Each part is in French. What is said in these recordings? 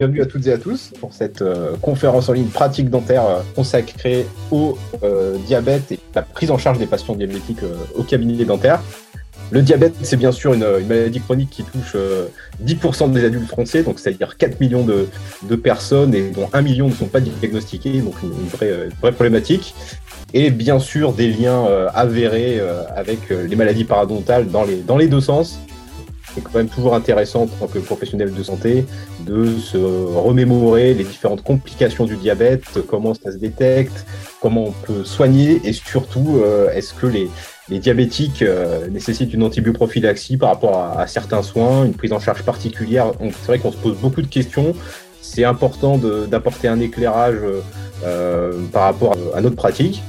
Bienvenue à toutes et à tous pour cette euh, conférence en ligne pratique dentaire euh, consacrée au euh, diabète et la prise en charge des patients diabétiques au cabinet dentaire. Le diabète, c'est bien sûr une, maladie chronique qui touche 10% des adultes français, donc c'est-à-dire 4 millions de, personnes et dont 1 million ne sont pas diagnostiqués, donc une, vraie, vraie, problématique. Et bien sûr des liens avérés avec les maladies paradontales dans les, dans les deux sens c'est quand même toujours intéressant en tant que professionnel de santé de se remémorer les différentes complications du diabète, comment ça se détecte, comment on peut soigner et surtout euh, est-ce que les, diabétiques euh, nécessitent une antibioprophylaxie par rapport à, certains soins, une prise en charge particulière? C'est vrai qu'on se pose beaucoup de questions. C'est important d'apporter un éclairage euh, par rapport à notre pratique.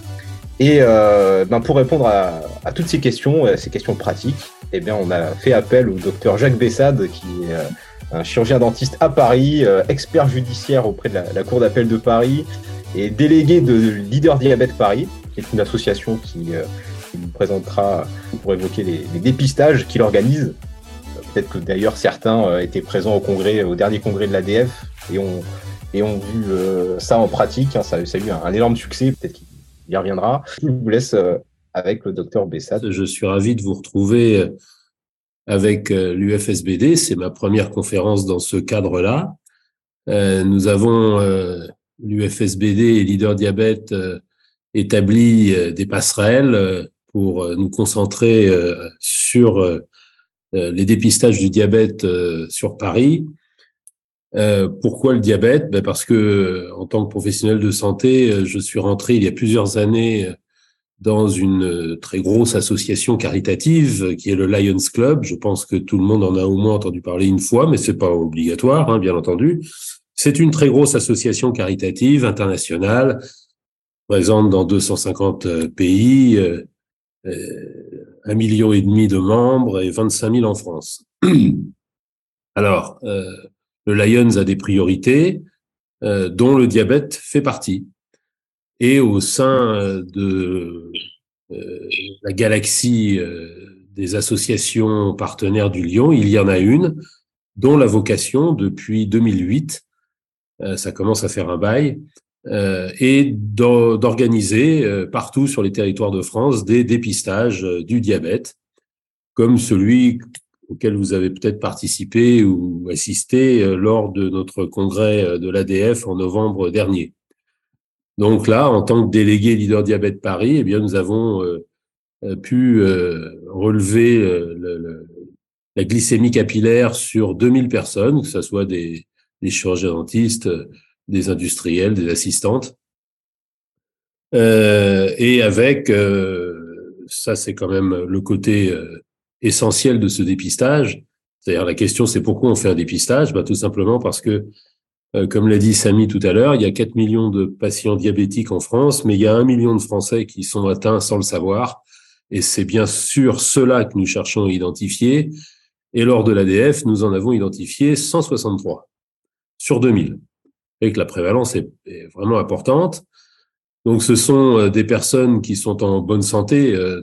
Et ben pour répondre à, à, toutes ces questions, ces questions pratiques, eh bien, on a fait appel au docteur Jacques Bessade, qui est euh, un chirurgien dentiste à Paris, euh, expert judiciaire auprès de la, Cour d'appel de Paris et délégué de Leader Diabète Paris, qui est une association qui, euh, nous présentera pour évoquer les, dépistages qu'il organise. Peut-être que d'ailleurs certains étaient présents au congrès, au dernier congrès de l'ADF et ont, vu ça en pratique. Hein. ça, a eu un, énorme succès. Peut-être y reviendra. Je vous laisse avec le docteur Bessade. Je suis ravi de vous retrouver euh, avec euh, l'UFSBD. C'est ma première conférence dans ce cadre-là. Euh, nous avons, l'UFSBD et Leader Diabète, établi des passerelles pour nous concentrer sur les dépistages du diabète sur Paris. Pourquoi le diabète? Ben Parce que en tant que professionnel de santé, je suis rentré il y a plusieurs années dans une euh, très grosse association caritative qui est le Lions Club. Je pense que tout le monde en a au moins entendu parler une fois, mais c'est pas obligatoire, hein, bien entendu. C'est une très grosse association caritative internationale, présente dans 250 euh, pays, euh, un million et demi de membres et 25 000 en France. Alors, le Lions a des priorités, dont le diabète fait partie. Et au sein euh, de euh, la galaxie euh, des associations partenaires du Lyon, il y en a une dont la vocation depuis 2008, ça commence à faire un bail, est d'organiser partout sur les territoires de France des dépistages du diabète, comme celui auquel vous avez peut-être participé ou assisté lors de notre congrès de l'ADF en novembre dernier. Donc là, en tant que délégué leader diabète Paris, eh bien, nous avons euh, euh, pu euh, relever la glycémie capillaire sur 2000 personnes, que ce soit des, chirurgiens dentistes, des industriels, des assistantes. et avec, ça c'est quand même le côté essentiel de ce dépistage, c'est-à-dire la question c'est pourquoi on fait un dépistage? Bah, Tout simplement parce que euh, comme l'a dit Samy tout à l'heure, il y a 4 millions de patients diabétiques en France, mais il y a un million de Français qui sont atteints sans le savoir. Et c'est bien sûr cela que nous cherchons à identifier. Et lors de l'ADF, nous en avons identifié 163 sur 2000. Et que la prévalence est, vraiment importante. Donc ce sont euh, des personnes qui sont en bonne santé, euh,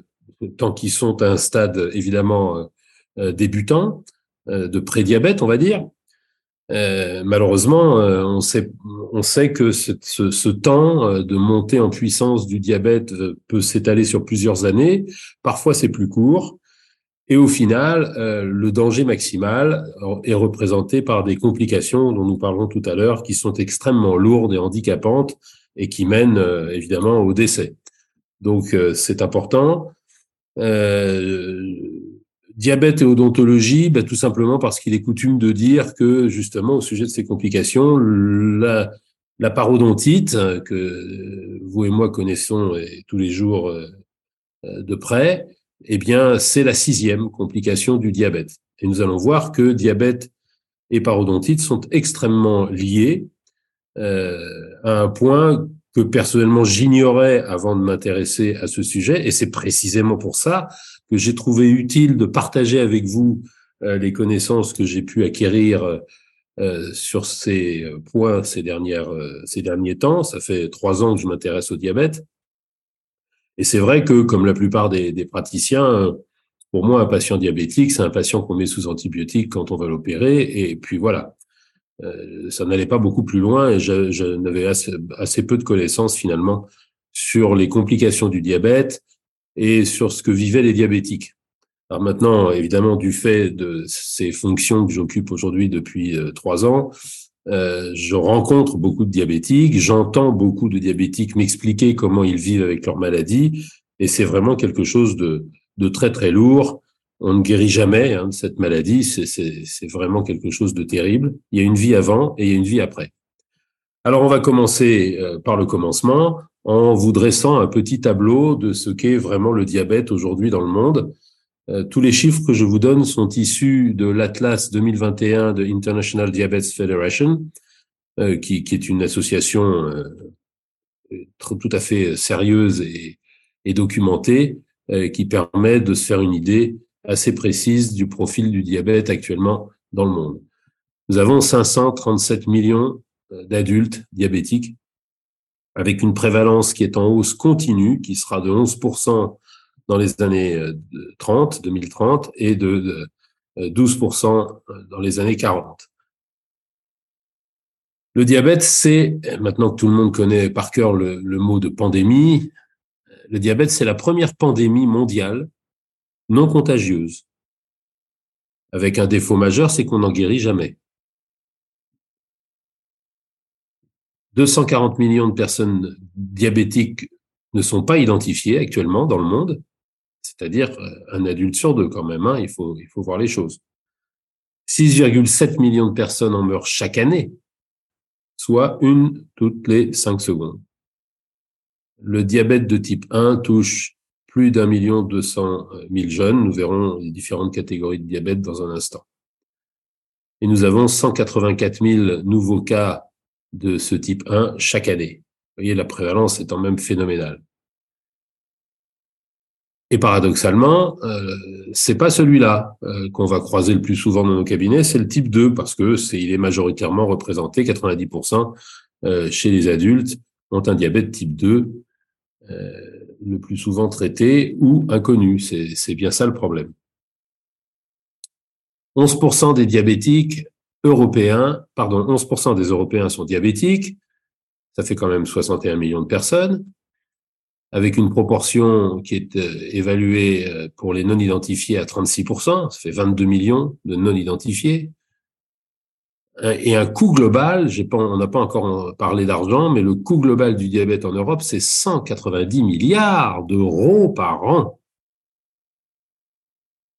tant qu'ils sont à un stade évidemment débutant, de prédiabète, on va dire, euh, malheureusement, euh, on, sait, que ce, temps euh, de montée en puissance du diabète peut s'étaler sur plusieurs années. Parfois, c'est plus court. Et au final, le danger maximal est représenté par des complications dont nous parlerons tout à l'heure, qui sont extrêmement lourdes et handicapantes et qui mènent évidemment au décès. Donc, c'est important. Euh, Diabète et odontologie, bah, tout simplement parce qu'il est coutume de dire que justement au sujet de ces complications, la, parodontite que vous et moi connaissons tous les jours euh, de près, eh bien c'est la sixième complication du diabète. Et nous allons voir que diabète et parodontite sont extrêmement liés euh, à un point que personnellement j'ignorais avant de m'intéresser à ce sujet, et c'est précisément pour ça que j'ai trouvé utile de partager avec vous euh, les connaissances que j'ai pu acquérir euh, sur ces points ces dernières ces derniers temps. Ça fait trois ans que je m'intéresse au diabète, et c'est vrai que comme la plupart des, des praticiens, pour moi un patient diabétique c'est un patient qu'on met sous antibiotiques quand on va l'opérer, et puis voilà. Euh, ça n'allait pas beaucoup plus loin et je, je n'avais assez, assez, peu de connaissances finalement sur les complications du diabète et sur ce que vivaient les diabétiques. Alors maintenant, évidemment, du fait de ces fonctions que j'occupe aujourd'hui depuis euh, trois ans, euh, je rencontre beaucoup de diabétiques, j'entends beaucoup de diabétiques m'expliquer comment ils vivent avec leur maladie, et c'est vraiment quelque chose de, de, très très lourd. On ne guérit jamais hein, de cette maladie, c'est vraiment quelque chose de terrible. Il y a une vie avant et il y a une vie après. Alors on va commencer euh, par le commencement en vous dressant un petit tableau de ce qu'est vraiment le diabète aujourd'hui dans le monde. Euh, tous les chiffres que je vous donne sont issus de l'Atlas 2021 de International Diabetes Federation, euh, qui, qui, est une association tout à fait sérieuse et documentée, qui permet de se faire une idée assez précise du profil du diabète actuellement dans le monde. Nous avons 537 millions d'adultes diabétiques, avec une prévalence qui est en hausse continue, qui sera de 11% dans les années 30, euh, 2030, et de 12% euh, dans les années 40. Le diabète, c'est, maintenant que tout le monde connaît par cœur le, le mot de pandémie, le diabète, c'est la première pandémie mondiale non contagieuse. Avec un défaut majeur, c'est qu'on n'en guérit jamais. 240 millions de personnes diabétiques ne sont pas identifiées actuellement dans le monde c'est-à-dire euh, un adulte sur deux quand même, hein, il, faut, il faut voir les choses. 6,7 millions de personnes en meurent chaque année, soit une toutes les cinq secondes. Le diabète de type 1 touche plus d'un million deux cent mille jeunes. Nous verrons les différentes catégories de diabète dans un instant. Et nous avons 184 000 nouveaux cas de ce type 1 chaque année. Voyez, la prévalence est en même phénoménale. Et paradoxalement, euh, c'est pas celui-là euh, qu'on va croiser le plus souvent dans nos cabinets, c'est le type 2 parce que c'est il est majoritairement représenté 90% euh, chez les adultes ont un diabète type 2 euh, le plus souvent traité ou inconnu, c'est bien ça le problème. 11% des diabétiques européens, pardon, 11% des Européens sont diabétiques, ça fait quand même 61 millions de personnes. Avec une proportion qui est euh, évaluée euh, pour les non identifiés à 36%, ça fait 22 millions de non identifiés, et un coût global, on n'a pas encore parlé d'argent, mais le coût global du diabète en Europe, c'est 190 milliards d'euros par an.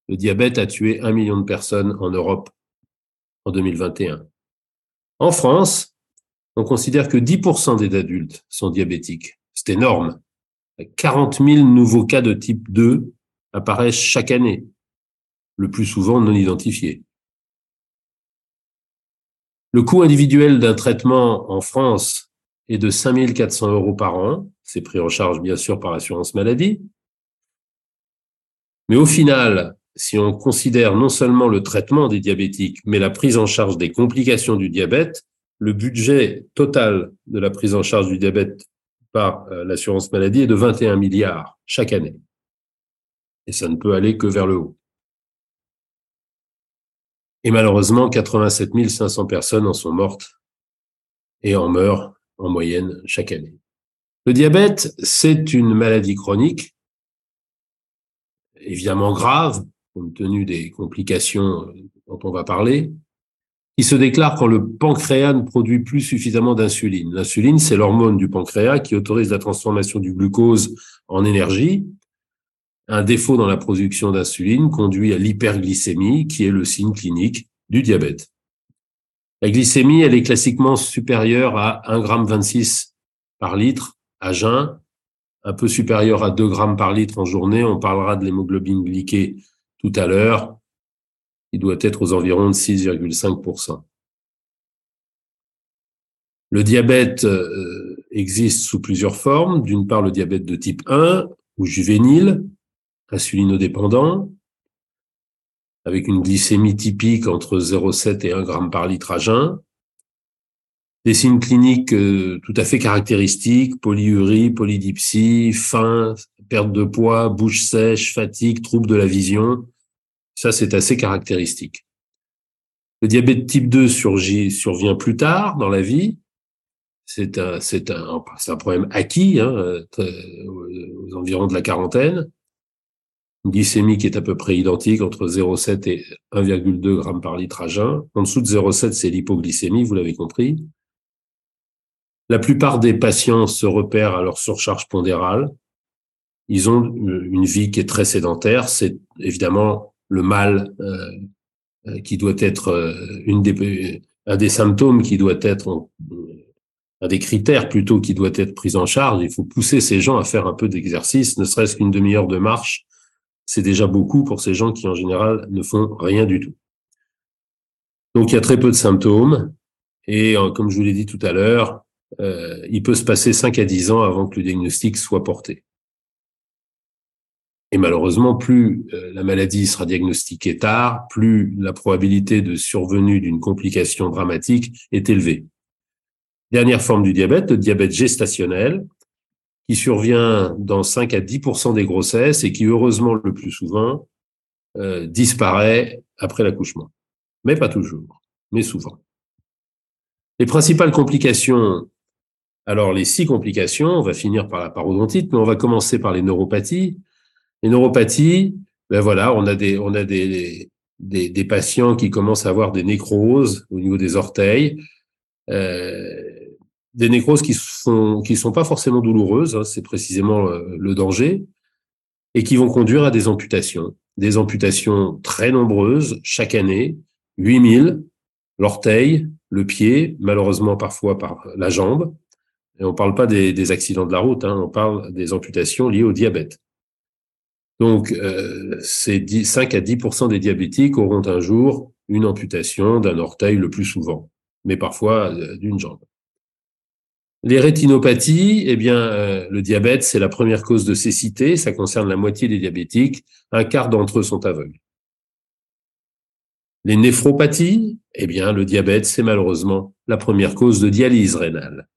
Le diabète a tué un million de personnes en Europe en 2021. En France, on considère que 10% des adultes sont diabétiques. C'est énorme. 40 000 nouveaux cas de type 2 apparaissent chaque année, le plus souvent non identifiés. Le coût individuel d'un traitement en France est de 5 400 euros par an. C'est pris en charge bien sûr par l'assurance maladie. Mais au final, si on considère non seulement le traitement des diabétiques, mais la prise en charge des complications du diabète, le budget total de la prise en charge du diabète par euh, l'assurance maladie est de 21 milliards chaque année. Et ça ne peut aller que vers le haut. Et malheureusement, 87 500 personnes en sont mortes et en meurent en moyenne chaque année. Le diabète, c'est une maladie chronique, évidemment grave, compte tenu des complications dont on va parler, qui se déclare quand le pancréas ne produit plus suffisamment d'insuline. L'insuline, c'est l'hormone du pancréas qui autorise la transformation du glucose en énergie. Un défaut dans la production d'insuline conduit à l'hyperglycémie, qui est le signe clinique du diabète. La glycémie, elle est classiquement supérieure à 1,26 g par litre à jeun, un peu supérieure à 2 g par litre en journée. On parlera de l'hémoglobine glyquée tout à l'heure il doit être aux environs de 6,5%. Le diabète euh, existe sous plusieurs formes. D'une part, le diabète de type 1 ou juvénile, insulinodépendant, avec une glycémie typique entre 0,7 et 1 g par litre à jeun. Des signes cliniques euh, tout à fait caractéristiques, polyurie, polydipsie, faim, perte de poids, bouche sèche, fatigue, trouble de la vision, ça, c'est assez caractéristique. Le diabète type 2 surgit, survient plus tard dans la vie. C'est un, c'est un, un problème acquis, hein, aux environs de la quarantaine. Une glycémie qui est à peu près identique entre 0,7 et 1,2 grammes par litre à jeun. En dessous de 0,7, c'est l'hypoglycémie, vous l'avez compris. La plupart des patients se repèrent à leur surcharge pondérale. Ils ont une vie qui est très sédentaire. C'est évidemment le mal euh, euh, qui doit être euh, une des, un des symptômes qui doit être un des critères plutôt qui doit être pris en charge. Il faut pousser ces gens à faire un peu d'exercice, ne serait-ce qu'une demi-heure de marche. C'est déjà beaucoup pour ces gens qui, en général, ne font rien du tout. Donc, il y a très peu de symptômes. Et comme je vous l'ai dit tout à l'heure, euh, il peut se passer 5 à 10 ans avant que le diagnostic soit porté. Et malheureusement, plus euh, la maladie sera diagnostiquée tard, plus la probabilité de survenue d'une complication dramatique est élevée. Dernière forme du diabète, le diabète gestationnel, qui survient dans 5 à 10 des grossesses et qui, heureusement, le plus souvent, euh, disparaît après l'accouchement. Mais pas toujours, mais souvent. Les principales complications alors, les six complications, on va finir par la parodontite, mais on va commencer par les neuropathies. Les neuropathies, ben voilà, on a des, on a des, des, patients qui commencent à avoir des nécroses au niveau des orteils, euh, des nécroses qui sont qui sont pas forcément douloureuses, hein, c'est précisément euh, le danger, et qui vont conduire à des amputations, des amputations très nombreuses chaque année, 8000, l'orteil, le pied, malheureusement parfois par la jambe, et on parle pas des, accidents de la route, hein, on parle des amputations liées au diabète. Donc, euh, c'est 5 à 10% des diabétiques auront un jour une amputation d'un orteil le plus souvent, mais parfois euh, d'une jambe. Les rétinopathies, eh bien, euh, le diabète, c'est la première cause de cécité, ça concerne la moitié des diabétiques, un quart d'entre eux sont aveugles. Les néphropathies, eh bien, le diabète, c'est malheureusement la première cause de dialyse rénale.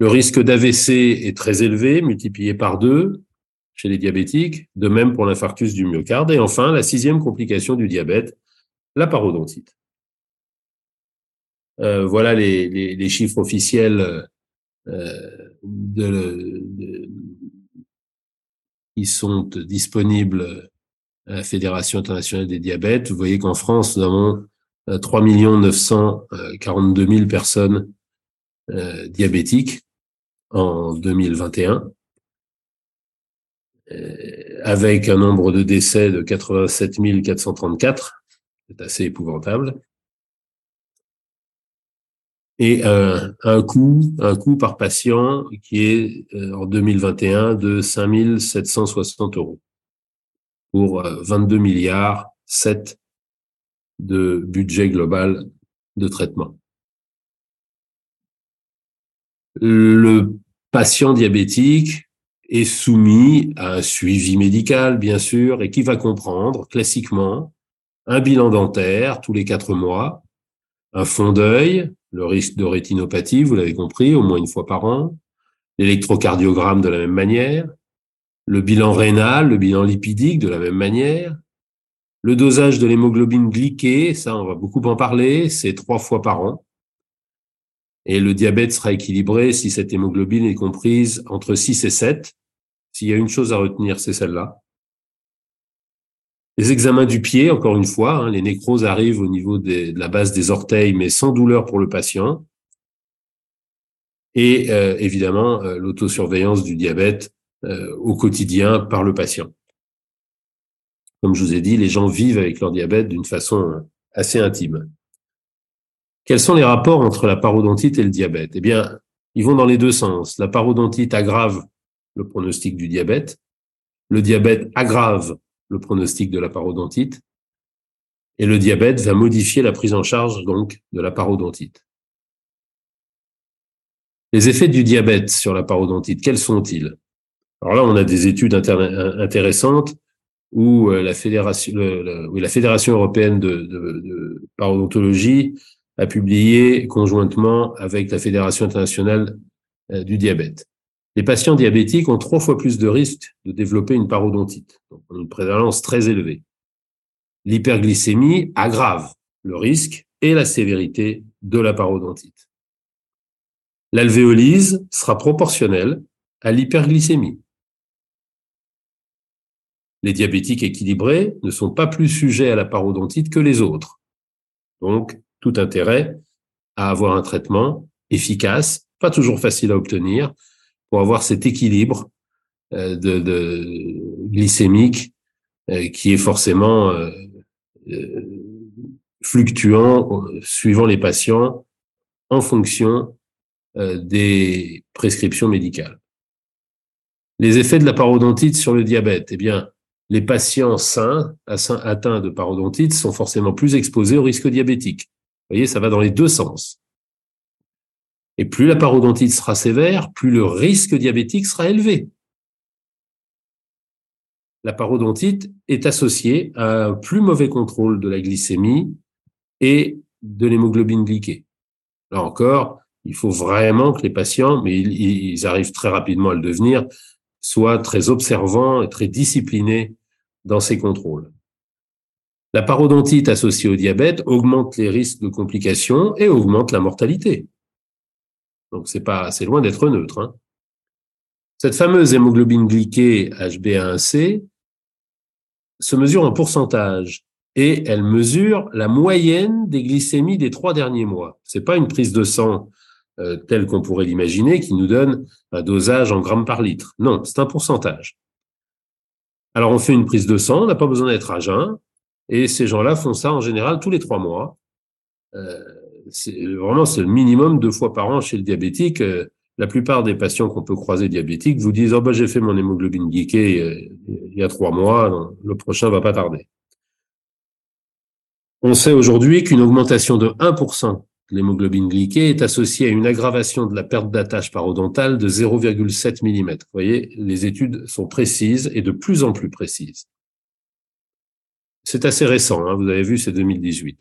Le risque d'AVC est très élevé, multiplié par deux chez les diabétiques, de même pour l'infarctus du myocarde. Et enfin, la sixième complication du diabète, la parodontite. Euh, voilà les, chiffres officiels euh, qui sont disponibles à la Fédération internationale des diabètes. Vous voyez qu'en France, nous avons 3 942 000 personnes euh, diabétiques en 2021, euh, avec un nombre de décès de 87 434, c'est assez épouvantable, et un, un, coût, un coût par patient qui est euh, en 2021 de 5 760 euros pour 22 milliards 7 de budget global de traitement. Le patient diabétique est soumis à un suivi médical, bien sûr, et qui va comprendre classiquement un bilan dentaire tous les quatre mois, un fond d'œil, le risque de rétinopathie, vous l'avez compris, au moins une fois par an, l'électrocardiogramme de la même manière, le bilan rénal, le bilan lipidique de la même manière, le dosage de l'hémoglobine glyquée, ça on va beaucoup en parler, c'est trois fois par an. Et le diabète sera équilibré si cette hémoglobine est comprise entre 6 et 7. S'il y a une chose à retenir, c'est celle-là. Les examens du pied, encore une fois, hein, les nécroses arrivent au niveau de la base des orteils, mais sans douleur pour le patient. Et euh, évidemment, euh, l'autosurveillance du diabète euh, au quotidien par le patient. Comme je vous ai dit, les gens vivent avec leur diabète d'une façon assez intime. Quels sont les rapports entre la parodontite et le diabète? Eh bien, ils vont dans les deux sens. La parodontite aggrave le pronostic du diabète. Le diabète aggrave le pronostic de la parodontite. Et le diabète va modifier la prise en charge donc de la parodontite. Les effets du diabète sur la parodontite, quels sont-ils? Alors là, on a des études intéressantes où euh, la Fédération, européenne de parodontologie a publié conjointement avec la Fédération internationale euh, du diabète. Les patients diabétiques ont trois fois plus de risques de développer une parodontite, donc une prévalence très élevée. L'hyperglycémie aggrave le risque et la sévérité de la parodontite. L'alvéolyse sera proportionnelle à l'hyperglycémie. Les diabétiques équilibrés ne sont pas plus sujets à la parodontite que les autres. Donc, tout intérêt à avoir un traitement efficace, pas toujours facile à obtenir, pour avoir cet équilibre euh, de, glycémique euh, qui est forcément euh, fluctuant suivant les patients en fonction des prescriptions médicales. Les effets de la parodontite sur le diabète, eh bien, les patients sains atteints de parodontite sont forcément plus exposés au risque diabétique. Vous voyez, ça va dans les deux sens. Et plus la parodontite sera sévère, plus le risque diabétique sera élevé. La parodontite est associée à un plus mauvais contrôle de la glycémie et de l'hémoglobine glyquée. Là encore, il faut vraiment que les patients, mais ils, arrivent très rapidement à le devenir, soient très observants et très disciplinés dans ces contrôles. La parodontite associée au diabète augmente les risques de complications et augmente la mortalité. Donc c'est pas, loin d'être neutre. Hein. Cette fameuse hémoglobine glyquée HbA1c se mesure en pourcentage et elle mesure la moyenne des glycémies des trois derniers mois. C'est pas une prise de sang euh, telle qu'on pourrait l'imaginer qui nous donne un dosage en grammes par litre. Non, c'est un pourcentage. Alors on fait une prise de sang, on n'a pas besoin d'être à jeun, et ces gens-là font ça en général tous les trois mois. Euh, vraiment, c'est le minimum deux fois par an chez le diabétique. Euh, la plupart des patients qu'on peut croiser diabétiques vous disent oh bah j'ai fait mon hémoglobine glyquée euh, il y a trois mois, le prochain va pas tarder. On sait aujourd'hui qu'une augmentation de 1% de l'hémoglobine glyquée est associée à une aggravation de la perte d'attache parodontale de 0,7 mm. Vous voyez, les études sont précises et de plus en plus précises. C'est assez récent, hein, vous avez vu, c'est 2018.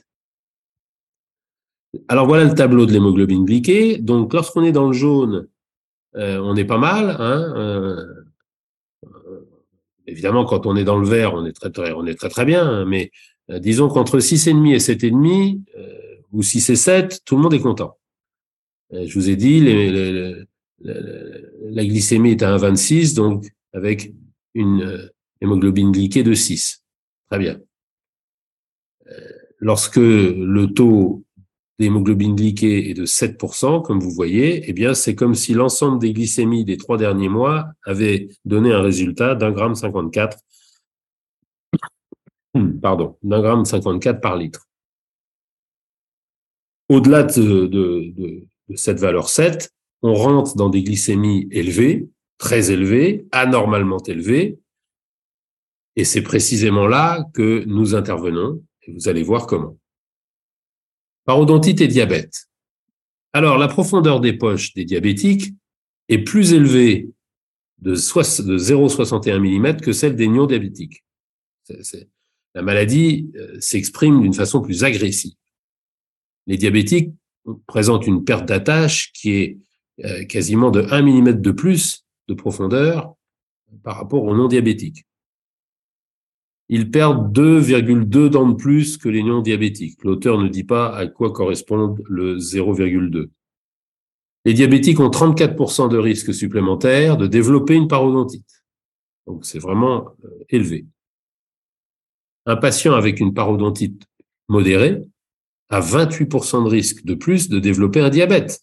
Alors voilà le tableau de l'hémoglobine glyquée. Donc lorsqu'on est dans le jaune, euh, on est pas mal. Hein, euh, euh, évidemment, quand on est dans le vert, on est très très, on est très, très bien. Hein, mais disons qu'entre 6,5 et 7,5, ou 6 et 7, tout le monde est content. je vous ai dit, la glycémie est à 1,26, donc avec une hémoglobine glyquée de 6. Très bien lorsque le taux d'hémoglobine glyquée est de 7%, comme vous voyez, eh bien, c'est comme si l'ensemble des glycémies des trois derniers mois avait donné un résultat d'un gramme 54, pardon, d'un gramme 54 par litre. Au-delà de, de, cette valeur 7, on rentre dans des glycémies élevées, très élevées, anormalement élevées, et c'est précisément là que nous intervenons et vous allez voir comment. Parodontite et diabète. Alors, la profondeur des poches des diabétiques est plus élevée de 0,61 mm que celle des non-diabétiques. La maladie euh, s'exprime d'une façon plus agressive. Les diabétiques présentent une perte d'attache qui est euh, quasiment de 1 mm de plus de profondeur par rapport aux non-diabétiques ils perdent 2,2 dents de plus que les non-diabétiques. L'auteur ne dit pas à quoi correspond le 0,2. Les diabétiques ont 34% de risque supplémentaire de développer une parodontite. Donc c'est vraiment euh, élevé. Un patient avec une parodontite modérée a 28% de risque de plus de développer un diabète,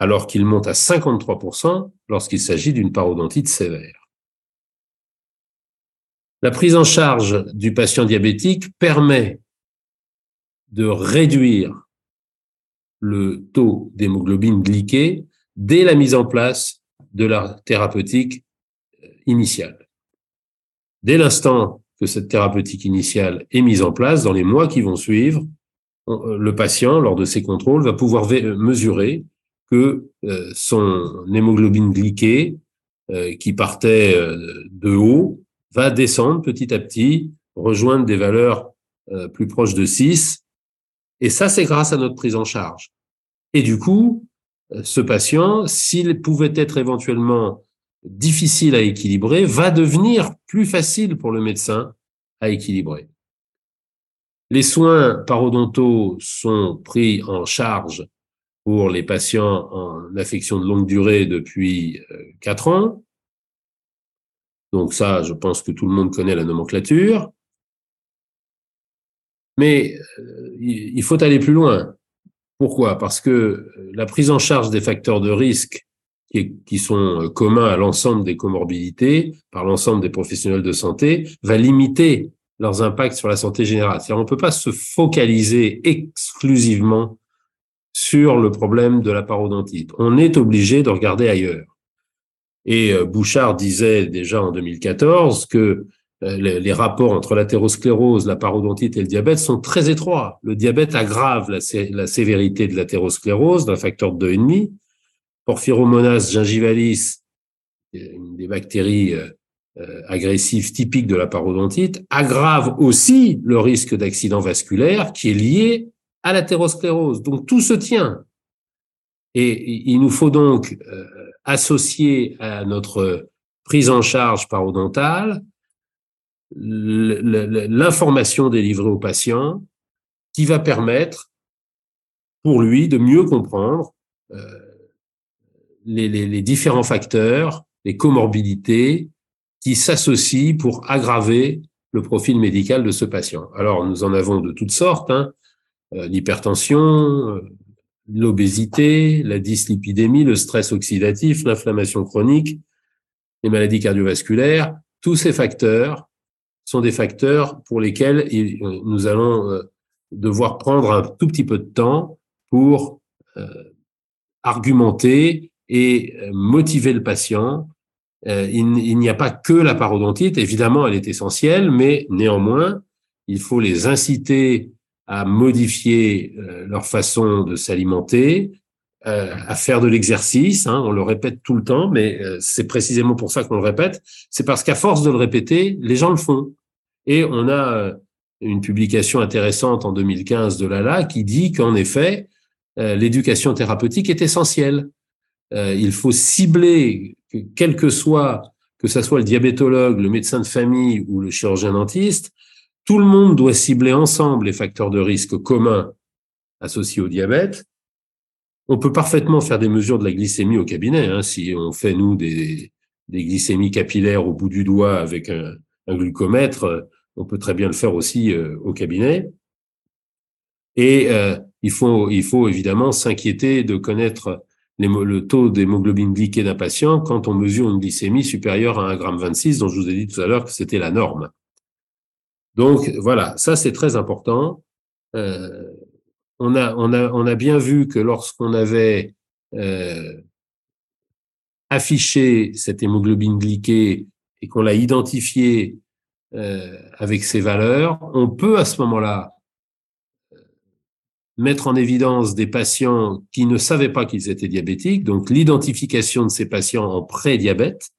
alors qu'il monte à 53% lorsqu'il s'agit d'une parodontite sévère. La prise en charge du patient diabétique permet de réduire le taux d'hémoglobine glyquée dès la mise en place de la thérapeutique euh, initiale. Dès l'instant que cette thérapeutique initiale est mise en place, dans les mois qui vont suivre, euh, le patient, lors de ses contrôles, va pouvoir euh, mesurer que son hémoglobine glyquée, qui partait de haut, va descendre petit à petit, rejoindre des valeurs euh, plus proches de 6. Et ça, c'est grâce à notre prise en charge. Et du coup, euh, ce patient, s'il pouvait être éventuellement difficile à équilibrer, va devenir plus facile pour le médecin à équilibrer. Les soins parodontaux sont pris en charge pour les patients en affection de longue durée depuis euh, quatre ans. Donc ça, je pense que tout le monde connaît la nomenclature. Mais euh, il faut aller plus loin. Pourquoi? Parce que la prise en charge des facteurs de risque qui, sont euh, communs à l'ensemble des comorbidités par l'ensemble des professionnels de santé va limiter leurs impacts sur la santé générale. On ne peut pas se focaliser exclusivement sur le problème de la parodontite. On est obligé de regarder ailleurs. Et euh, Bouchard disait déjà en 2014 que euh, les, rapports entre l'athérosclérose, la parodontite et le diabète sont très étroits. Le diabète aggrave la, sévérité de l'athérosclérose d'un facteur de 2,5. Porphyromonas gingivalis, une des bactéries euh, agressives typiques de la parodontite, aggrave aussi le risque d'accident vasculaire qui est lié à l'athérosclérose. Donc tout se tient. Et il nous faut donc associer à notre prise en charge parodontale l'information délivrée au patient qui va permettre pour lui de mieux comprendre euh, les, les, différents facteurs, les comorbidités qui s'associent pour aggraver le profil médical de ce patient. Alors, nous en avons de toutes sortes, hein, euh, l'hypertension, euh, l'obésité, la dyslipidémie, le stress oxydatif, l'inflammation chronique, les maladies cardiovasculaires, tous ces facteurs sont des facteurs pour lesquels euh, nous allons euh, devoir prendre un tout petit peu de temps pour euh, argumenter et motiver le patient. Il, n'y a pas que la parodontite, évidemment, elle est essentielle, mais néanmoins, il faut les inciter à modifier leur façon de s'alimenter, à faire de l'exercice. Hein, on le répète tout le temps, mais c'est précisément pour ça qu'on le répète. C'est parce qu'à force de le répéter, les gens le font. Et on a euh, une publication intéressante en 2015 de Lala qui dit qu'en effet, euh, l'éducation thérapeutique est essentielle. Euh, il faut cibler, quel que soit, que ce soit le diabétologue, le médecin de famille ou le chirurgien dentiste, tout le monde doit cibler ensemble les facteurs de risque communs associés au diabète. On peut parfaitement faire des mesures de la glycémie au cabinet. Hein, si on fait, nous, des, glycémies capillaires au bout du doigt avec un, glucomètre, on peut très bien le faire aussi euh, au cabinet. Et euh, il, faut, il faut évidemment s'inquiéter de connaître le taux d'hémoglobine glyquée d'un patient quand on mesure une glycémie supérieure à 1,26 g, dont je vous ai dit tout à l'heure que c'était la norme. Donc voilà, ça c'est très important. Euh, on, a, on, a, on a bien vu que lorsqu'on avait affiché cette hémoglobine glyquée et qu'on l'a identifiée euh, avec ces valeurs, on peut à ce moment-là euh, mettre en évidence des patients qui ne savaient pas qu'ils étaient diabétiques, donc l'identification de ces patients en pré-diabète,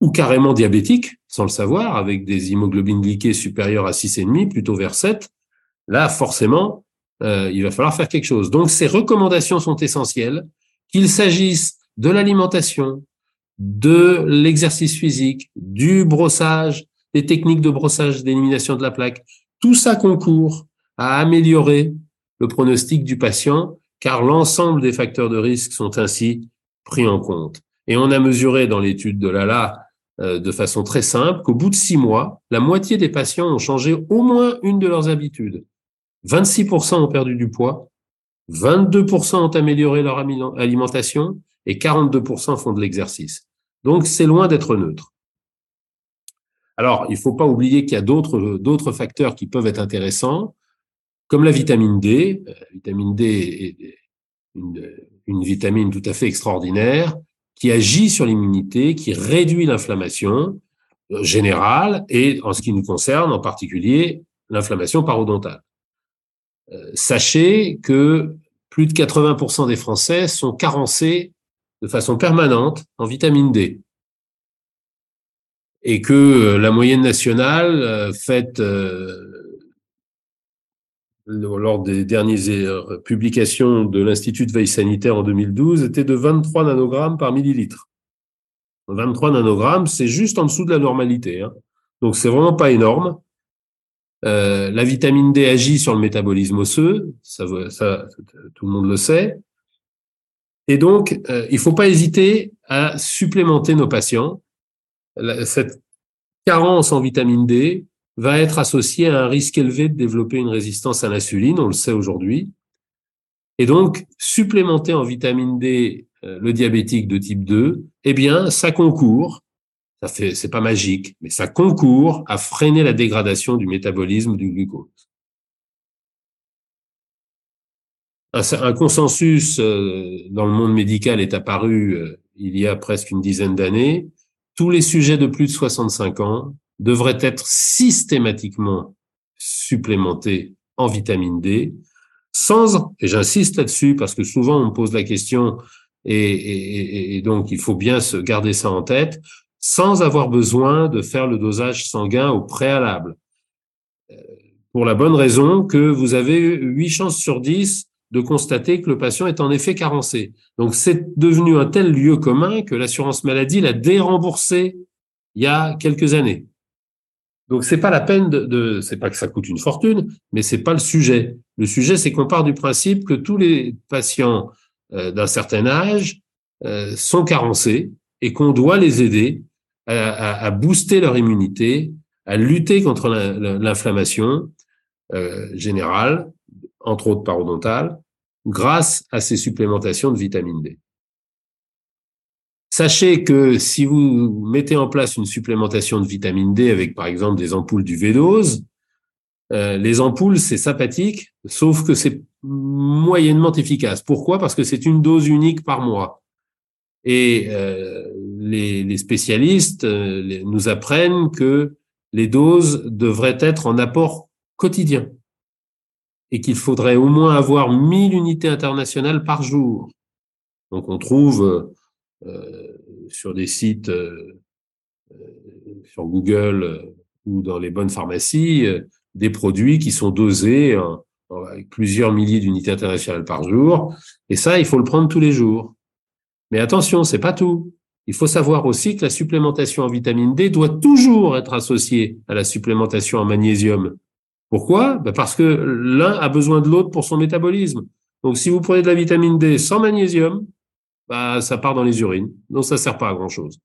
ou carrément diabétiques, sans le savoir, avec des hémoglobines glyquées supérieures à 6,5, plutôt vers 7, là, forcément, euh, il va falloir faire quelque chose. Donc, ces recommandations sont essentielles, qu'il s'agisse de l'alimentation, de l'exercice physique, du brossage, des techniques de brossage, d'élimination de la plaque. Tout ça concourt à améliorer le pronostic du patient, car l'ensemble des facteurs de risque sont ainsi pris en compte. Et on a mesuré dans l'étude de Lala de façon très simple qu'au bout de six mois, la moitié des patients ont changé au moins une de leurs habitudes. 26% ont perdu du poids, 22% ont amélioré leur alimentation et 42% font de l'exercice. Donc, c'est loin d'être neutre. Alors, il ne faut pas oublier qu'il y a d'autres facteurs qui peuvent être intéressants, comme la vitamine D. La euh, vitamine D est une, une vitamine tout à fait extraordinaire qui agit sur l'immunité, qui réduit l'inflammation euh, générale et, en ce qui nous concerne, en particulier, l'inflammation parodontale. Euh, sachez que plus de 80% des Français sont carencés de façon permanente en vitamine D. Et que euh, la moyenne nationale faite lors des dernières publications de l'Institut de veille sanitaire en 2012 était de 23 nanogrammes par millilitre. 23 nanogrammes, c'est juste en dessous de la normalité. Hein. Donc c'est vraiment pas énorme. Euh, la vitamine D agit sur le métabolisme osseux, ça, ça tout le monde le sait. Et donc, euh, il faut pas hésiter à supplémenter nos patients. cette carence en vitamine D va être associée à un risque élevé de développer une résistance à l'insuline, on le sait aujourd'hui. Et donc, supplémenter en vitamine D euh, le diabétique de type 2, eh bien, ça concourt, ça fait, c'est pas magique, mais ça concourt à freiner la dégradation du métabolisme du glucose. un, consensus euh, dans le monde médical est apparu euh, il y a presque une dizaine d'années. Tous les sujets de plus de 65 ans devraient être systématiquement supplémentés en vitamine D, sans, et j'insiste là-dessus parce que souvent on pose la question, et, et, donc il faut bien se garder ça en tête, sans avoir besoin de faire le dosage sanguin au préalable. Euh, pour la bonne raison que vous avez 8 chances sur 10 de constater que le patient est en effet carencé. Donc c'est devenu un tel lieu commun que l'assurance maladie l'a déremboursé il y a quelques années. Donc c'est pas la peine de, de c'est pas que ça coûte une fortune, mais c'est pas le sujet. Le sujet c'est qu'on part du principe que tous les patients euh, d'un certain âge euh, sont carencés et qu'on doit les aider à, booster leur immunité, à lutter contre l'inflammation euh, générale entre autres parodontales, grâce à ces supplémentations de vitamine D. Sachez que si vous mettez en place une supplémentation de vitamine D avec, par exemple, des ampoules du V-dose, euh, les ampoules, c'est sympathique, sauf que c'est moyennement efficace. Pourquoi? Parce que c'est une dose unique par mois. Et euh, les, spécialistes euh, nous apprennent que les doses devraient être en apport quotidien et qu'il faudrait au moins avoir 1000 unités internationales par jour. Donc on trouve euh, sur des sites euh, euh sur Google euh, ou dans les bonnes pharmacies euh, des produits qui sont dosés avec plusieurs milliers d'unités internationales par jour. Et ça, il faut le prendre tous les jours. Mais attention, c'est pas tout. Il faut savoir aussi que la supplémentation en vitamine D doit toujours être associée à la supplémentation en magnésium. Pourquoi? Ben Parce que l'un a besoin de l'autre pour son métabolisme. Donc, si vous prenez de la vitamine D sans magnésium, bah, ça part dans les urines. Donc, ça sert pas à grand-chose.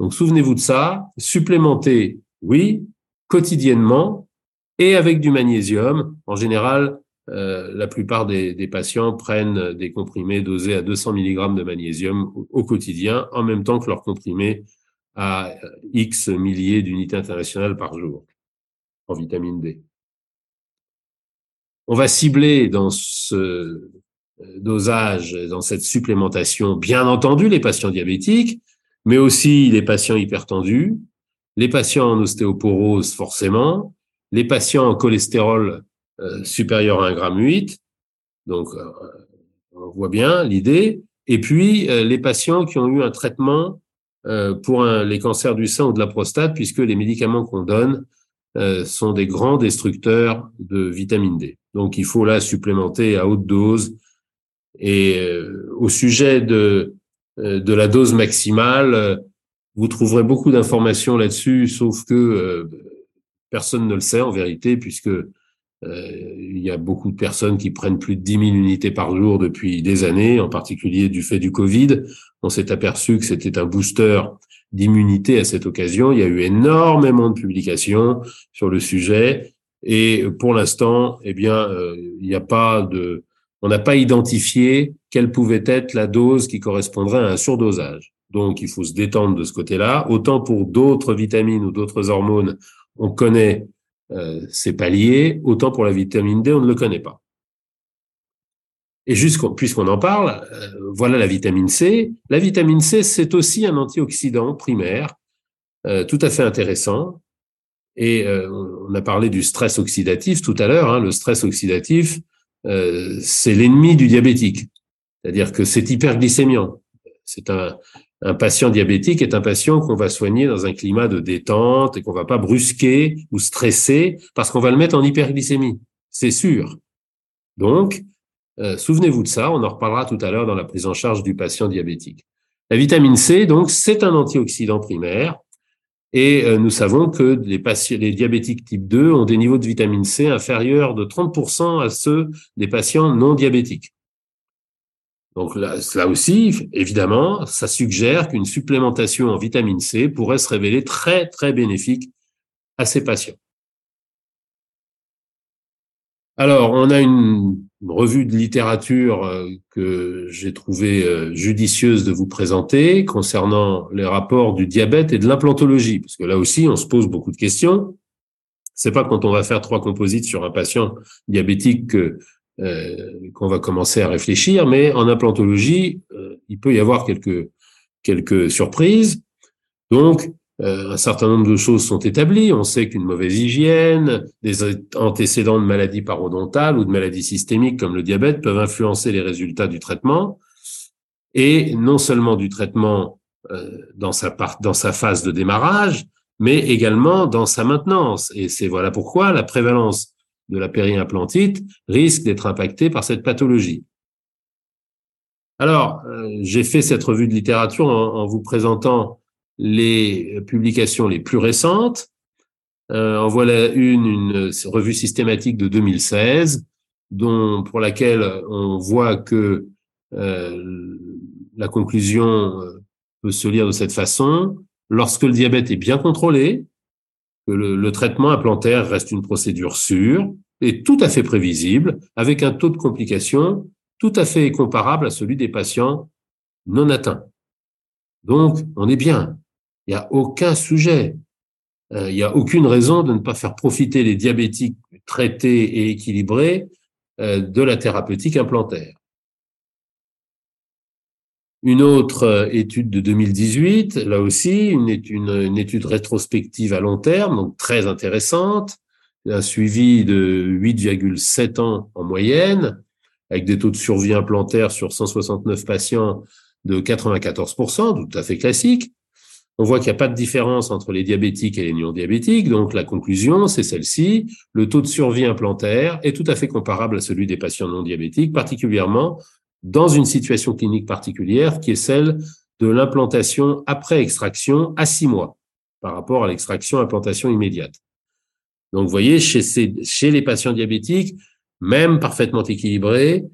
Donc, souvenez-vous de ça. Supplémentez, oui, quotidiennement et avec du magnésium. En général, euh, la plupart des, des, patients prennent des comprimés dosés à 200 mg de magnésium au, au quotidien, en même temps que leur comprimé à X milliers d'unités internationales par jour en vitamine D. On va cibler dans ce euh, dosage, dans cette supplémentation, bien entendu, les patients diabétiques, mais aussi les patients hypertendus, les patients en ostéoporose forcément, les patients en cholestérol euh, supérieur à 1,8 g, donc euh, on voit bien l'idée, et puis les patients qui ont eu un traitement pour les cancers du sein ou de la prostate, puisque les médicaments qu'on donne euh, sont des grands destructeurs de vitamine D. Donc il faut là supplémenter à haute dose. Et euh, au sujet de, euh, de la dose maximale, vous trouverez beaucoup d'informations là-dessus, sauf que personne ne le sait en vérité, puisque il y a beaucoup de personnes qui prennent plus de 10 000 unités par jour depuis des années, en particulier du fait du Covid. On s'est aperçu que c'était un booster d'immunité à cette occasion. Il y a eu énormément de publications sur le sujet et pour l'instant, eh bien, euh, il n'y a pas de, on n'a pas identifié quelle pouvait être la dose qui correspondrait à un surdosage. Donc, il faut se détendre de ce côté-là. Autant pour d'autres vitamines ou d'autres hormones, on connaît euh, ces paliers, autant pour la vitamine D, on ne le connaît pas. Et puisqu'on en parle, euh, voilà la vitamine C. La vitamine C, c'est aussi un antioxydant primaire, euh, tout à fait intéressant. Et euh, on a parlé du stress oxydatif tout à l'heure. Hein. Le stress oxydatif, c'est l'ennemi du diabétique. C'est-à-dire que c'est hyperglycémiant. C'est un, un patient diabétique est un patient qu'on va soigner dans un climat de détente et qu'on va pas brusquer ou stresser parce qu'on va le mettre en hyperglycémie. C'est sûr. Donc, euh, souvenez-vous de ça, on en reparlera tout à l'heure dans la prise en charge du patient diabétique. La vitamine C, donc, c'est un antioxydant primaire Et euh, nous savons que les, patients, les diabétiques type 2 ont des niveaux de vitamine C inférieurs de 30% à ceux des patients non diabétiques. Donc là, là aussi, évidemment, ça suggère qu'une supplémentation en vitamine C pourrait se révéler très, très bénéfique à ces patients. Alors, on a une revue de littérature euh, que j'ai trouvé euh, judicieuse de vous présenter concernant les rapports du diabète et de l'implantologie, parce que là aussi, on se pose beaucoup de questions. C'est pas quand on va faire trois composites sur un patient diabétique que euh, qu'on va commencer à réfléchir, mais en implantologie, euh, il peut y avoir quelques, quelques surprises. Donc, un certain nombre de choses sont établies. On sait qu'une mauvaise hygiène, des antécédents de maladies parodontales ou de maladies systémiques comme le diabète peuvent influencer les résultats du traitement. Et non seulement du traitement dans, sa part, dans sa phase de démarrage, mais également dans sa maintenance. Et c'est voilà pourquoi la prévalence de la périimplantite risque d'être impacté par cette pathologie. Alors, euh, j'ai fait cette revue de littérature en, vous présentant les publications les plus récentes. Euh, en voilà une, une revue systématique de 2016, dont pour laquelle on voit que euh, la conclusion euh, peut se lire de cette façon. Lorsque le diabète est bien contrôlé, que le, traitement implantaire reste une procédure sûre et tout à fait prévisible, avec un taux de complication tout à fait comparable à celui des patients non atteints. Donc, on est bien. Il n'y a aucun sujet. Euh, il n'y a aucune raison de ne pas faire profiter les diabétiques traités et équilibrés euh, de la thérapeutique implantaire. Une autre euh, étude de 2018, là aussi, une une, étude rétrospective à long terme, donc très intéressante, un suivi de 8,7 ans en moyenne, avec des taux de survie implantaire sur 169 patients de 94%, tout à fait classique. On voit qu'il n'y a pas de différence entre les diabétiques et les non-diabétiques, donc la conclusion, c'est celle-ci. Le taux de survie implantaire est tout à fait comparable à celui des patients non diabétiques, particulièrement dans une situation clinique particulière qui est celle de l'implantation après extraction à six mois par rapport à l'extraction implantation immédiate. Donc, vous voyez, chez, chez les patients diabétiques, même parfaitement équilibrés,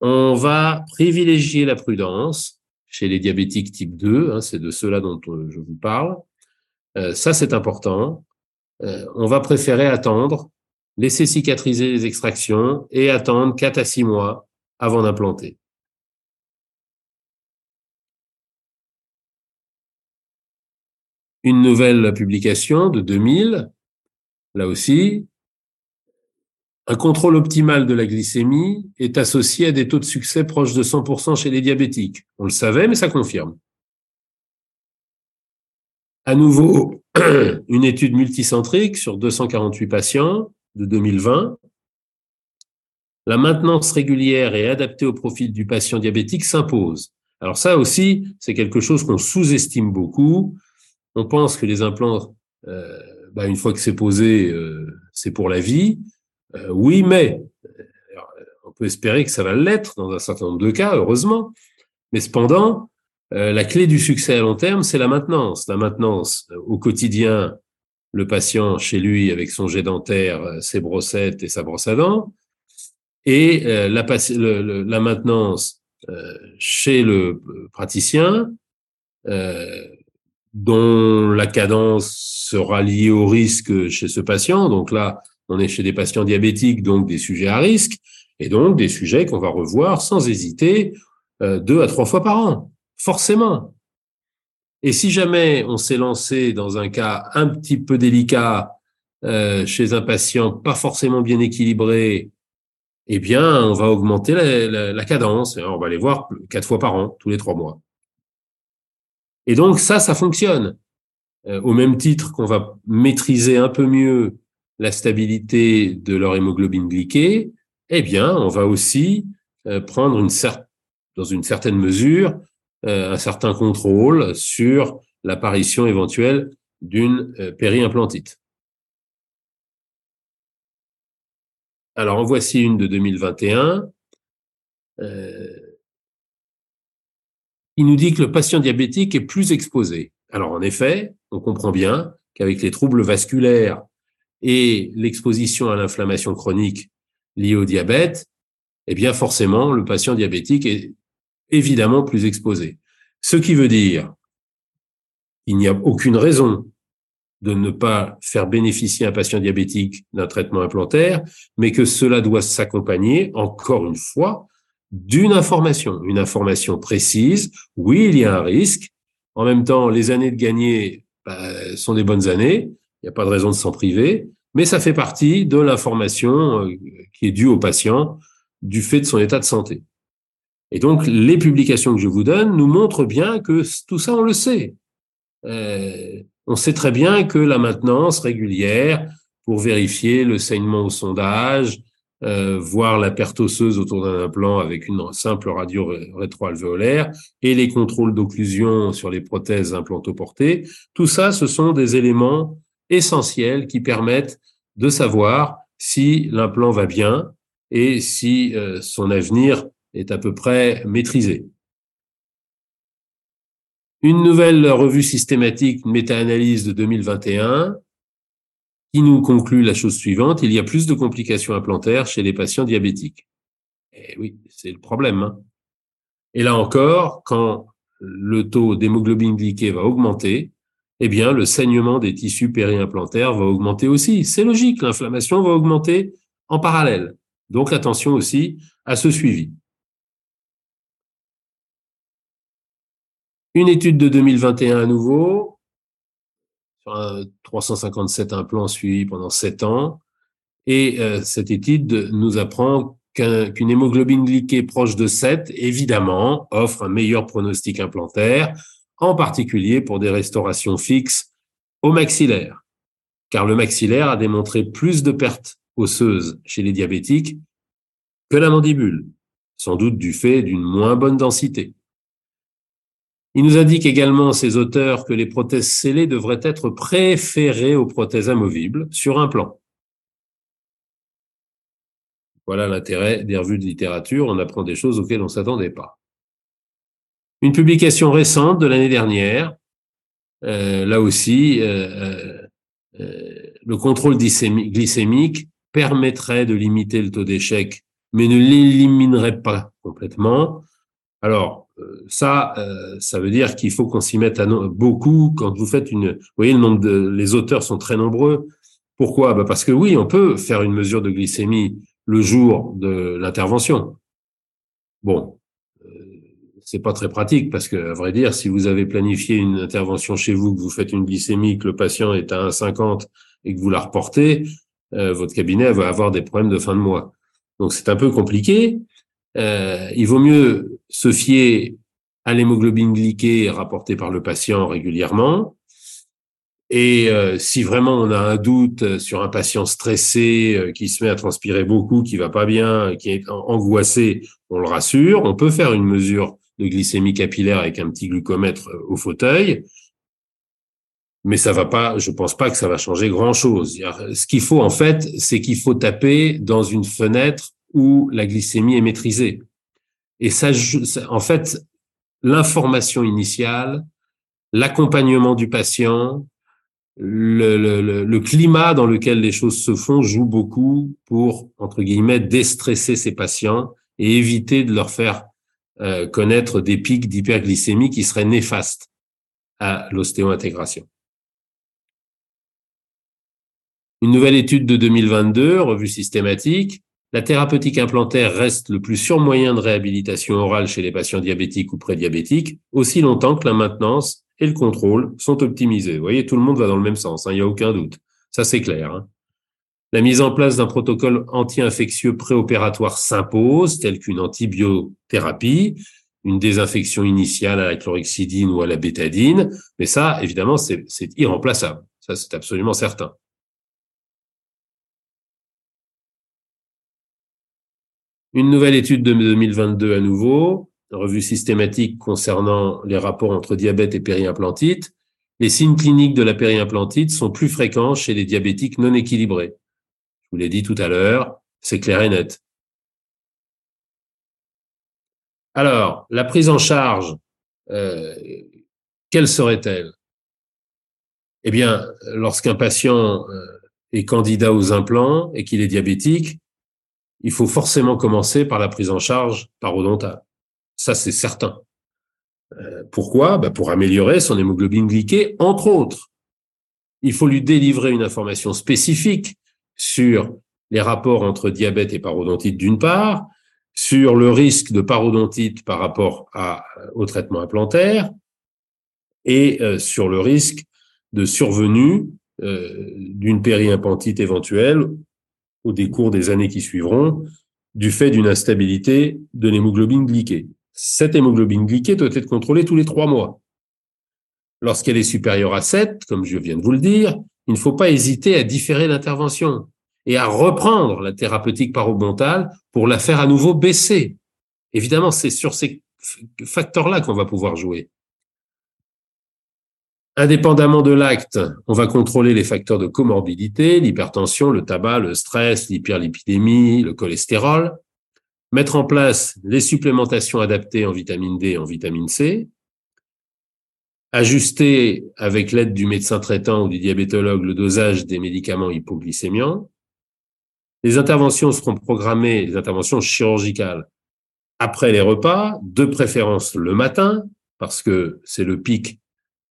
on va privilégier la prudence chez les diabétiques type 2, hein, c'est de ceux-là dont euh, je vous parle. Euh, ça, c'est important. Euh, on va préférer attendre, laisser cicatriser les extractions et attendre 4 à 6 mois avant d'implanter. Une nouvelle publication de 2000, là aussi, un contrôle optimal de la glycémie est associé à des taux de succès proches de 100% chez les diabétiques. On le savait, mais ça confirme. À nouveau, une étude multicentrique sur 248 patients de 2020 la maintenance régulière et adaptée au profil du patient diabétique s'impose. Alors ça aussi, c'est quelque chose qu'on sous-estime beaucoup. On pense que les implants, euh, bah, une fois que c'est posé, euh, c'est pour la vie. Euh, oui, mais on peut espérer que ça va l'être dans un certain nombre de cas, heureusement. Mais cependant, la clé du succès à long terme, c'est la maintenance. La maintenance au quotidien, le patient chez lui avec son jet dentaire, ses brossettes et sa brosse à dents, et euh, la, la, maintenance euh, chez le praticien, euh, dont la cadence sera liée au risque chez ce patient. Donc là, on est chez des patients diabétiques, donc des sujets à risque, et donc des sujets qu'on va revoir sans hésiter deux à trois fois par an, forcément. Et si jamais on s'est lancé dans un cas un petit peu délicat chez un patient pas forcément bien équilibré, eh bien, on va augmenter la, cadence. On va les voir quatre fois par an, tous les trois mois. Et donc, ça, ça fonctionne. Euh, au même titre qu'on va maîtriser un peu mieux la stabilité de leur hémoglobine glyquée, eh bien, on va aussi euh, prendre dans une certaine mesure euh, un certain contrôle sur l'apparition éventuelle d'une périimplantite. Alors, en voici une de 2021 euh, qui nous dit que le patient diabétique est plus exposé. Alors, en effet, on comprend bien qu'avec les troubles vasculaires et l'exposition à l'inflammation chronique liée au diabète, eh bien forcément, le patient diabétique est évidemment plus exposé. Ce qui veut dire qu'il n'y a aucune raison de ne pas faire bénéficier un patient diabétique d'un traitement implantaire, mais que cela doit s'accompagner, encore une fois, d'une information, une information précise. Oui, il y a un risque. En même temps, les années de gagner bah, sont des bonnes années. N'y a pas de raison de s'en priver, mais ça fait partie de l'information euh, qui est due au patient du fait de son état de santé. Et donc, les publications que je vous donne nous montrent bien que tout ça, on le sait. Euh, on sait très bien que la maintenance régulière pour vérifier le saignement au sondage, euh, voir la perte osseuse autour d'un implant avec une simple radio rétroalvéolaire et les contrôles d'occlusion sur les prothèses implantoportées, tout ça, ce sont des éléments essentiels qui permettent de savoir si l'implant va bien et si euh, son avenir est à peu près maîtrisé. Une nouvelle revue systématique, méta-analyse de 2021, qui nous conclut la chose suivante, il y a plus de complications implantaires chez les patients diabétiques. Et eh oui, c'est le problème. Hein. Et là encore, quand le taux d'hémoglobine glyquée va augmenter, eh bien, le saignement des tissus périimplantaires va augmenter aussi. C'est logique, l'inflammation va augmenter en parallèle. Donc, attention aussi à ce suivi. Une étude de 2021 à nouveau, sur 357 implants suivis pendant 7 ans. Et euh, cette étude nous apprend qu'une hémoglobine glyquée proche de 7, évidemment, offre un meilleur pronostic implantaire, en particulier pour des restaurations fixes au maxillaire. Car le maxillaire a démontré plus de pertes osseuses chez les diabétiques que la mandibule, sans doute du fait d'une moins bonne densité. Il nous indique également, ces auteurs, que les prothèses scellées devraient être préférées aux prothèses amovibles sur un plan. Voilà l'intérêt des revues de littérature, on apprend des choses auxquelles on ne s'attendait pas. Une publication récente de l'année dernière, euh, là aussi, euh, euh, le contrôle glycémique permettrait de limiter le taux d'échec, mais ne l'éliminerait pas complètement. Alors, ça, ça veut dire qu'il faut qu'on s'y mette à beaucoup quand vous faites une. Vous voyez, le nombre de les auteurs sont très nombreux. Pourquoi? Bah Parce que oui, on peut faire une mesure de glycémie le jour de l'intervention. Bon, c'est pas très pratique parce que, à vrai dire, si vous avez planifié une intervention chez vous, que vous faites une glycémie, que le patient est à 1,50 et que vous la reportez, euh, votre cabinet va avoir des problèmes de fin de mois. Donc c'est un peu compliqué. Euh, il vaut mieux se fier à l'hémoglobine glyquée rapportée par le patient régulièrement. Et euh, si vraiment on a un doute sur un patient stressé, qui se met à transpirer beaucoup, qui va pas bien, qui est angoissé, on le rassure. On peut faire une mesure de glycémie capillaire avec un petit glucomètre euh, au fauteuil. Mais ça va pas, je pense pas que ça va changer grand chose. Ce qu'il faut, en fait, c'est qu'il faut taper dans une fenêtre où la glycémie est maîtrisée. Et ça, en fait, l'information initiale, l'accompagnement du patient, le, le, le, climat dans lequel les choses se font joue beaucoup pour, entre guillemets, déstresser ces patients et éviter de leur faire euh, connaître des pics d'hyperglycémie qui seraient néfastes à l'ostéo-intégration. Une nouvelle étude de 2022, revue systématique, la thérapeutique implantaire reste le plus sûr moyen de réhabilitation orale chez les patients diabétiques ou prédiabétiques, aussi longtemps que la maintenance et le contrôle sont optimisés. Vous voyez, tout le monde va dans le même sens, hein, il n'y a aucun doute. Ça, c'est clair. Hein. La mise en place d'un protocole anti-infectieux préopératoire s'impose, tel qu'une antibiothérapie, une désinfection initiale à la chlorhexidine ou à la bétadine. Mais ça, évidemment, c'est irremplaçable. Ça, c'est absolument certain. Une nouvelle étude de 2022 à nouveau, revue systématique concernant les rapports entre diabète et périimplantite. Les signes cliniques de la périimplantite sont plus fréquents chez les diabétiques non équilibrés. Je vous l'ai dit tout à l'heure, c'est clair et net. Alors, la prise en charge, euh, quelle serait-elle? Eh bien, lorsqu'un patient euh, est candidat aux implants et qu'il est diabétique, il faut forcément commencer par la prise en charge parodontale. Ça, c'est certain. Euh, pourquoi? Ben Pour améliorer son hémoglobine glyquée, entre autres. Il faut lui délivrer une information spécifique sur les rapports entre diabète et parodontite d'une part, sur le risque de parodontite par rapport à, au traitement implantaire et euh, sur le risque de survenue euh, d'une périimpantite éventuelle au décours des années qui suivront du fait d'une instabilité de l'hémoglobine glyquée. Cette hémoglobine glyquée doit être contrôlée tous les trois mois. Lorsqu'elle est supérieure à 7, comme je viens de vous le dire, il ne faut pas hésiter à différer l'intervention et à reprendre la thérapeutique parodontale pour la faire à nouveau baisser. Évidemment, c'est sur ces facteurs-là qu'on va pouvoir jouer. Indépendamment de l'acte, on va contrôler les facteurs de comorbidité, l'hypertension, le tabac, le stress, l'hyperlipidémie, le cholestérol. Mettre en place les supplémentations adaptées en vitamine D et en vitamine C. Ajuster avec l'aide du médecin traitant ou du diabétologue le dosage des médicaments hypoglycémiants. Les interventions seront programmées, les interventions chirurgicales, après les repas, de préférence le matin, parce que c'est le pic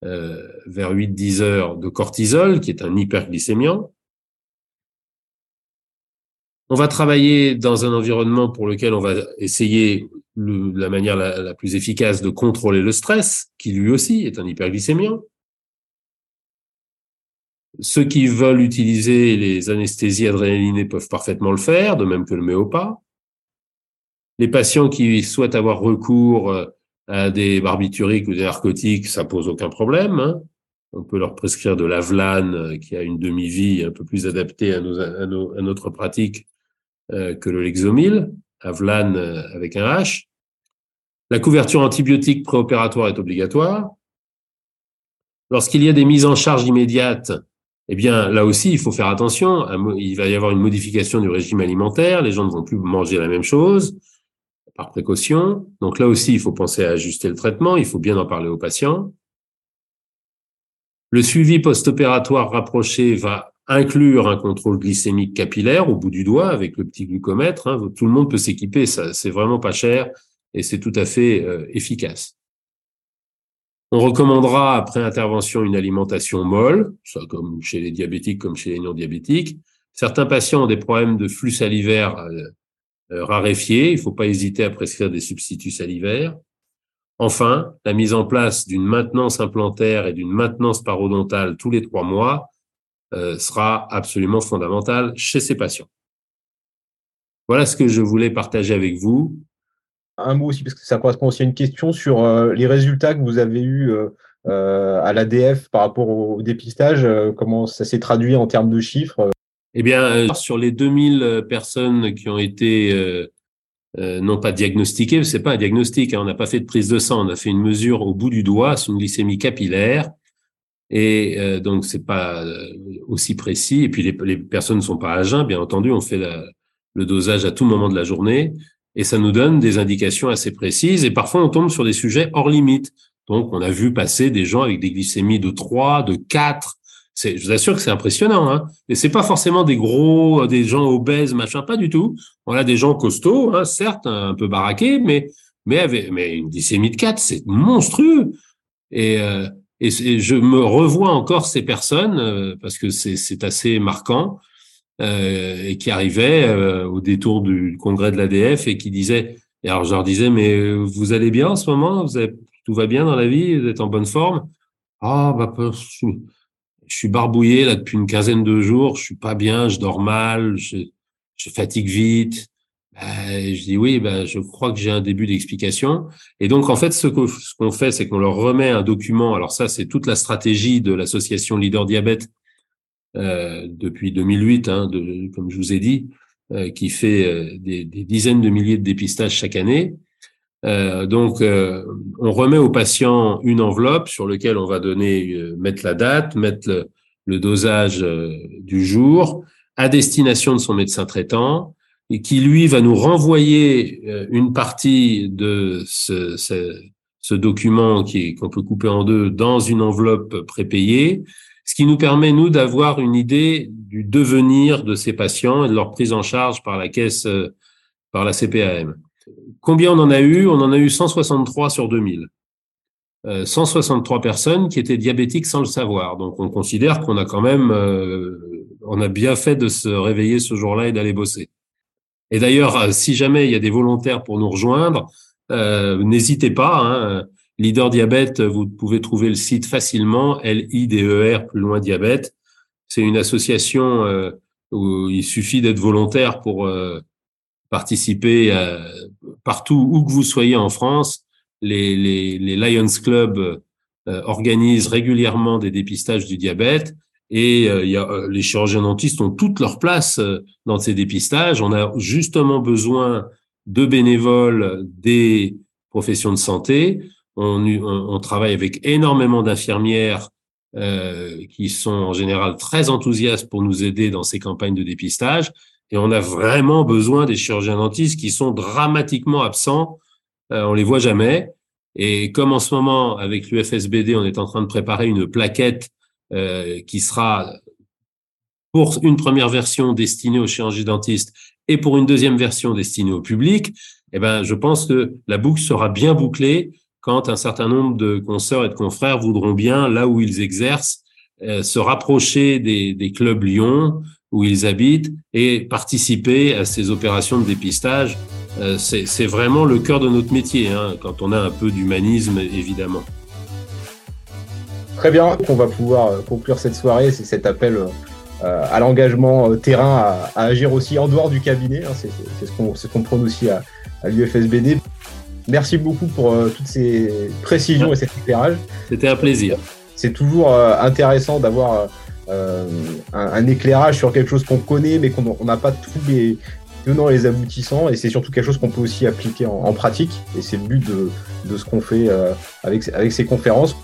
euh, vers 8-10 heures de cortisol, qui est un hyperglycémiant. On va travailler dans un environnement pour lequel on va essayer la manière la, plus efficace de contrôler le stress, qui lui aussi est un hyperglycémiant. Ceux qui veulent utiliser les anesthésies adrénalinées peuvent parfaitement le faire, de même que le méopa. Les patients qui souhaitent avoir recours à des barbituriques ou des narcotiques, ça pose aucun problème. Hein. On peut leur prescrire de l'Avlan euh, qui a une demi-vie un peu plus adaptée à, notre pratique que le Lexomil, Avlan euh, avec un H. La couverture antibiotique préopératoire est obligatoire. Lorsqu'il y a des mises en charge immédiates, eh bien, là aussi, il faut faire attention. Il va y avoir une modification du régime alimentaire. Les gens ne vont plus manger la même chose par précaution. Donc là aussi, il faut penser à ajuster le traitement, il faut bien en parler aux patients. Le suivi post-opératoire rapproché va inclure un contrôle glycémique capillaire au bout du doigt avec le petit glucomètre. Hein. Tout le monde peut s'équiper, ça c'est vraiment pas cher et c'est tout à fait euh, efficace. On recommandera après intervention une alimentation molle, ça comme chez les diabétiques comme chez les non-diabétiques. Certains patients ont des problèmes de flux salivaire euh, euh, raréfié. Il ne faut pas hésiter à prescrire des substituts salivaires. Enfin, la mise en place d'une maintenance implantaire et d'une maintenance parodontale tous les trois mois sera absolument fondamentale chez ces patients. Voilà ce que je voulais partager avec vous. Un mot aussi, parce que ça correspond aussi à une question sur euh, les résultats que vous avez eus euh, à l'ADF par rapport au dépistage. comment ça s'est traduit en termes de chiffres eh bien, euh, sur les 2000 euh, personnes qui ont été euh, euh, non pas diagnostiquées, c'est pas un diagnostic, hein, on n'a pas fait de prise de sang, on a fait une mesure au bout du doigt, c'est une glycémie capillaire, et euh, donc c'est pas aussi précis. Et puis les, les, personnes ne sont pas à jeun, bien entendu, on fait le dosage à tout moment de la journée, et ça nous donne des indications assez précises. Et parfois on tombe sur des sujets hors limite. Donc on a vu passer des gens avec des glycémies de 3, de 4, je vous assure que c'est impressionnant. Hein. Et c'est pas forcément des gros, euh, des gens obèses, machin, pas du tout. On a des gens costauds, hein, certes, un peu baraqués, mais mais avec, mais une glycémie de 4, c'est monstrueux. Et, euh, et, je me revois encore ces personnes euh, parce que c'est assez marquant euh, et qui arrivaient euh, au détour du congrès de l'ADF et qui disaient. Et alors je leur disais, mais vous allez bien en ce moment? Vous tout va bien dans la vie? Vous êtes en bonne forme? Ah bah je suis barbouillé là depuis une quinzaine de jours, je suis pas bien, je dors mal, je fatigue vite. Ben, je dis oui, ben, je crois que j'ai un début d'explication. Et donc, en fait, ce qu'on fait, c'est qu'on leur remet un document. Alors ça, c'est toute la stratégie de l'association Leader Diabète euh, depuis 2008, hein, de, comme je vous ai dit, euh, qui fait euh, des, des, dizaines de milliers de dépistages chaque année. Euh, donc, euh, on remet au patient une enveloppe sur laquelle on va donner, mettre la date, mettre le, le dosage du jour à destination de son médecin traitant et qui lui va nous renvoyer une partie de ce, ce, ce document qui qu'on peut couper en deux dans une enveloppe prépayée ce qui nous permet, nous, d'avoir une idée du devenir de ces patients et de leur prise en charge par la caisse, euh, par la CPAM. Combien on en a eu? On en a eu 163 sur 2000. 163 euh, personnes qui étaient diabétiques sans le savoir. Donc, on considère qu'on a quand même, euh, on a bien fait de se réveiller ce jour-là et d'aller bosser. Et d'ailleurs, si jamais il y a des volontaires pour nous rejoindre, n'hésitez pas. Hein, Leader Diabète, vous pouvez trouver le site facilement, L-I-D-E-R, plus loin diabète. C'est une association euh, où il suffit d'être volontaire pour euh, participer partout où que vous soyez en France. Les, les, les Lions Club euh, organisent régulièrement des dépistages du diabète et il y a, les chirurgiens dentistes ont toute leur place dans ces dépistages. On a justement besoin de bénévoles des professions de santé on, on, travaille avec énormément d'infirmières euh, qui sont en général très enthousiastes pour nous aider dans ces campagnes de dépistage. Et on a vraiment besoin des chirurgiens dentistes qui sont dramatiquement absents. Euh, on les voit jamais. Et comme en ce moment, avec l'UFSBD, on est en train de préparer une plaquette euh, qui sera pour une première version destinée aux chirurgiens dentistes et pour une deuxième version destinée au public, eh ben, je pense que la boucle sera bien bouclée quand un certain nombre de consoeurs et de confrères voudront bien, là où ils exercent, euh, se rapprocher des, clubs Lyon où ils habitent et participer à ces opérations de dépistage. Euh, c'est vraiment le cœur de notre métier, hein, quand on a un peu d'humanisme, évidemment. Très bien, on va pouvoir euh, conclure cette soirée, c'est cet appel à l'engagement terrain, à, agir aussi en dehors du cabinet. Hein, c'est ce qu'on prône aussi à, à l'UFSBD. Merci beaucoup pour euh, toutes ces précisions et cet éclairage. C'était un plaisir. C'est toujours euh, intéressant d'avoir euh, un, éclairage sur quelque chose qu'on connaît, mais qu'on n'a pas tous les tenants et les aboutissants. Et c'est surtout quelque chose qu'on peut aussi appliquer en, pratique. Et c'est le but de, de ce qu'on fait avec, avec ces conférences.